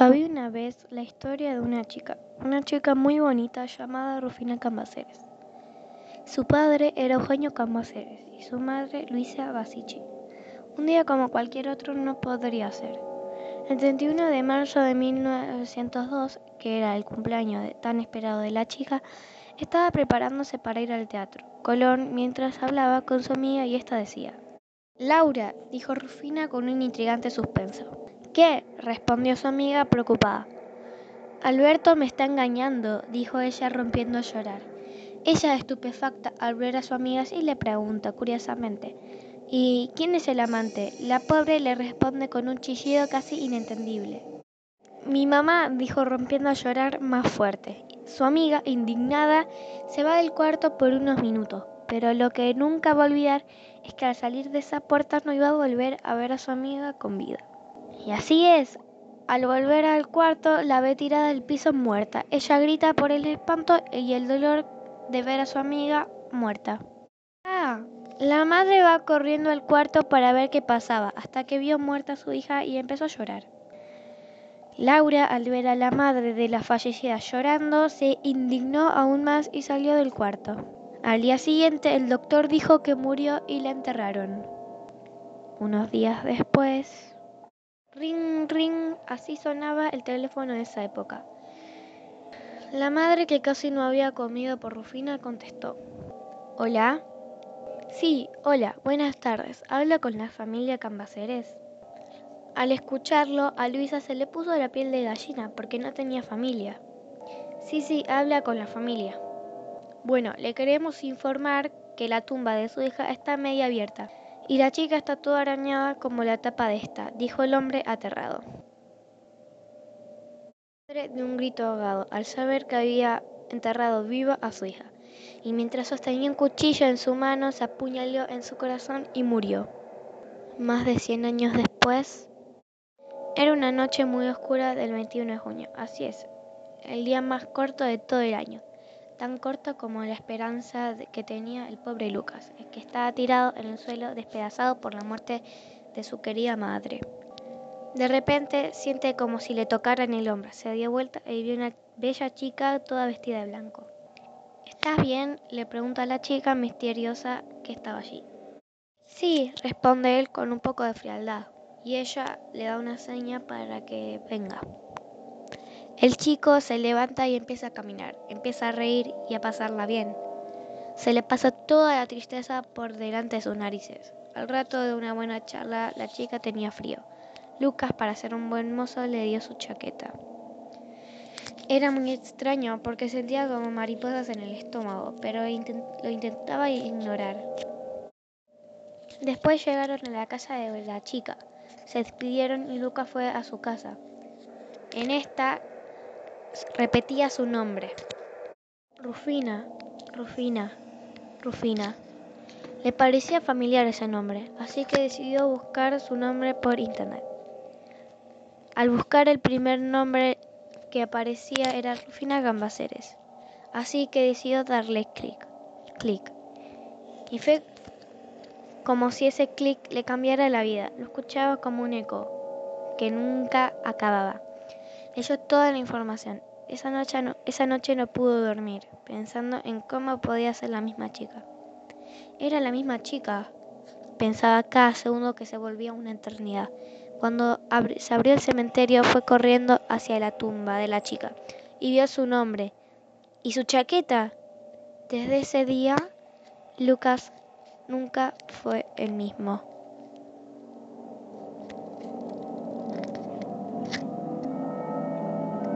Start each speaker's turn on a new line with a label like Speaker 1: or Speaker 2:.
Speaker 1: Había una vez la historia de una chica, una chica muy bonita llamada Rufina Cambaceres. Su padre era Eugenio Cambaceres y su madre Luisa Basichi. Un día como cualquier otro no podría ser. El 31 de marzo de 1902, que era el cumpleaños tan esperado de la chica, estaba preparándose para ir al teatro Colón mientras hablaba con su amiga y esta decía: Laura, dijo Rufina con un intrigante suspenso. ¿Qué? respondió su amiga preocupada. Alberto me está engañando, dijo ella rompiendo a llorar. Ella, estupefacta al ver a su amiga, y le pregunta curiosamente ¿Y quién es el amante? La pobre le responde con un chillido casi inentendible. Mi mamá, dijo rompiendo a llorar más fuerte. Su amiga, indignada, se va del cuarto por unos minutos, pero lo que nunca va a olvidar es que al salir de esa puerta no iba a volver a ver a su amiga con vida. Y así es. Al volver al cuarto la ve tirada al piso muerta. Ella grita por el espanto y el dolor de ver a su amiga muerta. Ah, la madre va corriendo al cuarto para ver qué pasaba, hasta que vio muerta a su hija y empezó a llorar. Laura, al ver a la madre de la fallecida llorando, se indignó aún más y salió del cuarto. Al día siguiente el doctor dijo que murió y la enterraron. Unos días después... Ring, ring, así sonaba el teléfono de esa época. La madre, que casi no había comido por Rufina, contestó. ¿Hola? Sí, hola, buenas tardes. ¿Habla con la familia Cambaceres? Al escucharlo, a Luisa se le puso la piel de gallina porque no tenía familia. Sí, sí, habla con la familia. Bueno, le queremos informar que la tumba de su hija está media abierta y la chica está toda arañada como la tapa de esta, dijo el hombre aterrado. De un grito ahogado al saber que había enterrado viva a su hija, y mientras sostenía un cuchillo en su mano se apuñaló en su corazón y murió. Más de 100 años después, era una noche muy oscura del 21 de junio, así es, el día más corto de todo el año tan corto como la esperanza que tenía el pobre Lucas, que estaba tirado en el suelo despedazado por la muerte de su querida madre. De repente siente como si le tocaran el hombro, se dio vuelta y vio una bella chica toda vestida de blanco. ¿Estás bien? le pregunta a la chica misteriosa que estaba allí. Sí, responde él con un poco de frialdad, y ella le da una seña para que venga. El chico se levanta y empieza a caminar, empieza a reír y a pasarla bien. Se le pasa toda la tristeza por delante de sus narices. Al rato de una buena charla, la chica tenía frío. Lucas, para ser un buen mozo, le dio su chaqueta. Era muy extraño porque sentía como mariposas en el estómago, pero lo intentaba ignorar. Después llegaron a la casa de la chica. Se despidieron y Lucas fue a su casa. En esta repetía su nombre. Rufina, Rufina, Rufina. Le parecía familiar ese nombre, así que decidió buscar su nombre por internet. Al buscar el primer nombre que aparecía era Rufina Gambaceres, así que decidió darle clic, clic. Y fue como si ese clic le cambiara la vida. Lo escuchaba como un eco que nunca acababa. Leyó toda la información. Esa noche, no, esa noche no pudo dormir, pensando en cómo podía ser la misma chica. Era la misma chica, pensaba cada segundo que se volvía una eternidad. Cuando se abrió el cementerio fue corriendo hacia la tumba de la chica y vio su nombre y su chaqueta. Desde ese día, Lucas nunca fue el mismo.